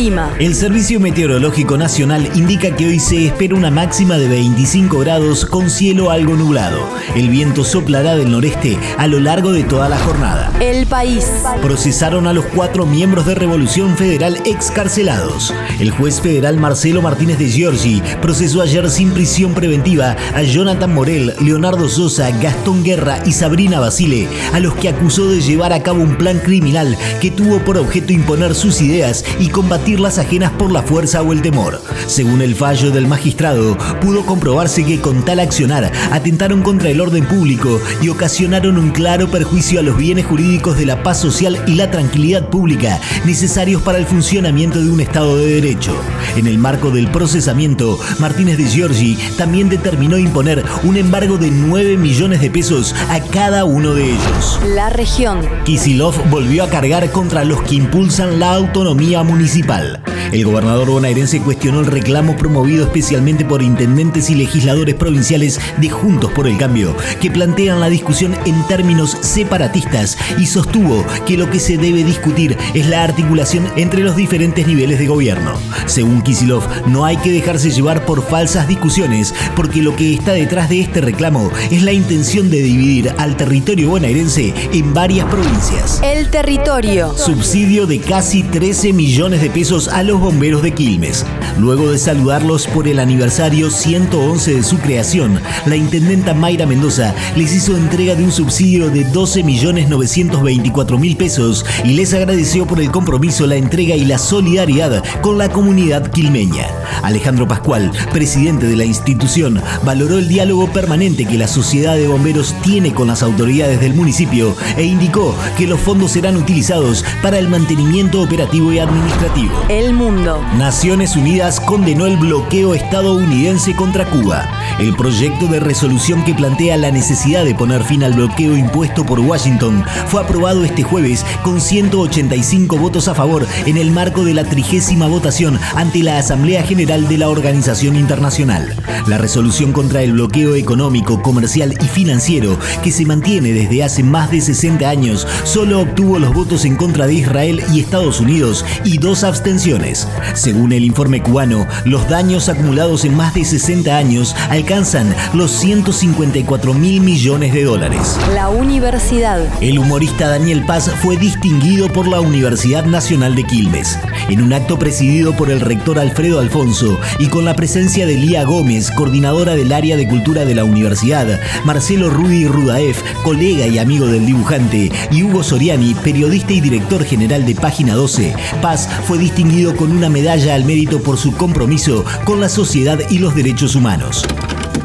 El clima. El Servicio Meteorológico Nacional indica que hoy se espera una máxima de 25 grados con cielo algo nublado. El viento soplará del noreste a lo largo de toda la jornada. El país. Procesaron a los cuatro miembros de Revolución Federal excarcelados. El juez federal Marcelo Martínez de Giorgi procesó ayer sin prisión preventiva a Jonathan Morel, Leonardo Sosa, Gastón Guerra y Sabrina Basile, a los que acusó de llevar a cabo un plan criminal que tuvo por objeto imponer sus ideas y combatir las ajenas por la fuerza o el temor. Según el fallo del magistrado, pudo comprobarse que con tal accionar atentaron contra el orden público y ocasionaron un claro perjuicio a los bienes jurídicos de la paz social y la tranquilidad pública necesarios para el funcionamiento de un Estado de Derecho. En el marco del procesamiento, Martínez de Giorgi también determinó imponer un embargo de 9 millones de pesos a cada uno de ellos. La región. Kisilov volvió a cargar contra los que impulsan la autonomía municipal. Nacional. El gobernador bonaerense cuestionó el reclamo promovido especialmente por intendentes y legisladores provinciales de Juntos por el Cambio, que plantean la discusión en términos separatistas y sostuvo que lo que se debe discutir es la articulación entre los diferentes niveles de gobierno. Según Kisilov, no hay que dejarse llevar por falsas discusiones, porque lo que está detrás de este reclamo es la intención de dividir al territorio bonaerense en varias provincias. El territorio. Subsidio de casi 13 millones de pesos a los bomberos de Quilmes. Luego de saludarlos por el aniversario 111 de su creación, la intendenta Mayra Mendoza les hizo entrega de un subsidio de 12 millones 924 mil pesos y les agradeció por el compromiso, la entrega y la solidaridad con la comunidad quilmeña. Alejandro Pascual, presidente de la institución, valoró el diálogo permanente que la sociedad de bomberos tiene con las autoridades del municipio e indicó que los fondos serán utilizados para el mantenimiento operativo y administrativo. El. Naciones Unidas condenó el bloqueo estadounidense contra Cuba. El proyecto de resolución que plantea la necesidad de poner fin al bloqueo impuesto por Washington fue aprobado este jueves con 185 votos a favor en el marco de la trigésima votación ante la Asamblea General de la Organización Internacional. La resolución contra el bloqueo económico, comercial y financiero que se mantiene desde hace más de 60 años solo obtuvo los votos en contra de Israel y Estados Unidos y dos abstenciones. Según el informe cubano, los daños acumulados en más de 60 años alcanzan los 154 mil millones de dólares. La universidad. El humorista Daniel Paz fue distinguido por la Universidad Nacional de Quilmes. En un acto presidido por el rector Alfredo Alfonso y con la presencia de Lía Gómez, coordinadora del área de cultura de la universidad, Marcelo Rudy Rudaef, colega y amigo del dibujante, y Hugo Soriani, periodista y director general de Página 12, Paz fue distinguido con una medalla al mérito por su compromiso con la sociedad y los derechos humanos.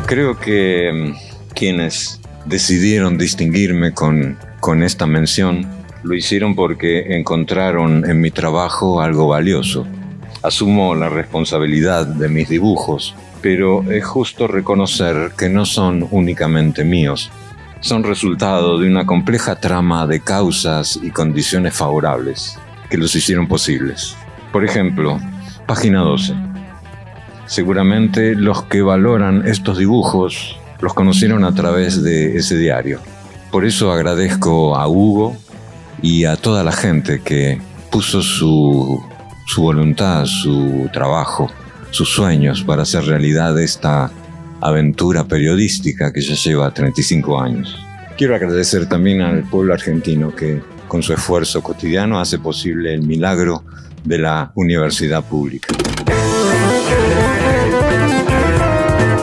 Creo que mm, quienes decidieron distinguirme con, con esta mención lo hicieron porque encontraron en mi trabajo algo valioso. Asumo la responsabilidad de mis dibujos, pero es justo reconocer que no son únicamente míos, son resultado de una compleja trama de causas y condiciones favorables que los hicieron posibles. Por ejemplo, página 12. Seguramente los que valoran estos dibujos los conocieron a través de ese diario. Por eso agradezco a Hugo y a toda la gente que puso su, su voluntad, su trabajo, sus sueños para hacer realidad esta aventura periodística que ya lleva 35 años. Quiero agradecer también al pueblo argentino que con su esfuerzo cotidiano hace posible el milagro de la universidad pública.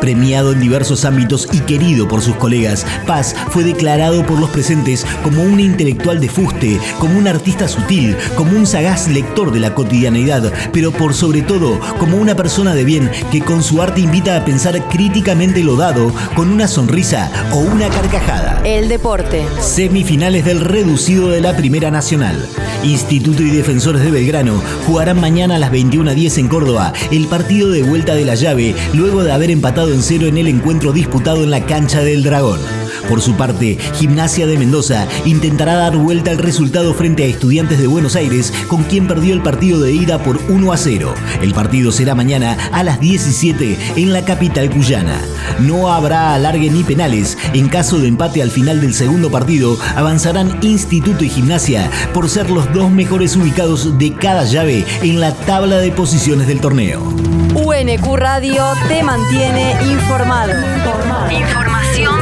Premiado en diversos ámbitos y querido por sus colegas, Paz fue declarado por los presentes como un intelectual de fuste, como un artista sutil, como un sagaz lector de la cotidianidad, pero por sobre todo como una persona de bien que con su arte invita a pensar críticamente lo dado con una sonrisa o una carcajada. El deporte. Semifinales del reducido de la Primera Nacional. Instituto y Defensores de Belgrano jugarán mañana a las 21.10 en Córdoba el partido de vuelta de la llave luego de haber empatado en cero en el encuentro disputado en la cancha del Dragón. Por su parte, Gimnasia de Mendoza intentará dar vuelta al resultado frente a Estudiantes de Buenos Aires, con quien perdió el partido de ida por 1 a 0. El partido será mañana a las 17 en la capital cuyana. No habrá alargue ni penales. En caso de empate al final del segundo partido, avanzarán Instituto y Gimnasia por ser los dos mejores ubicados de cada llave en la tabla de posiciones del torneo. UNQ Radio te mantiene informado. Información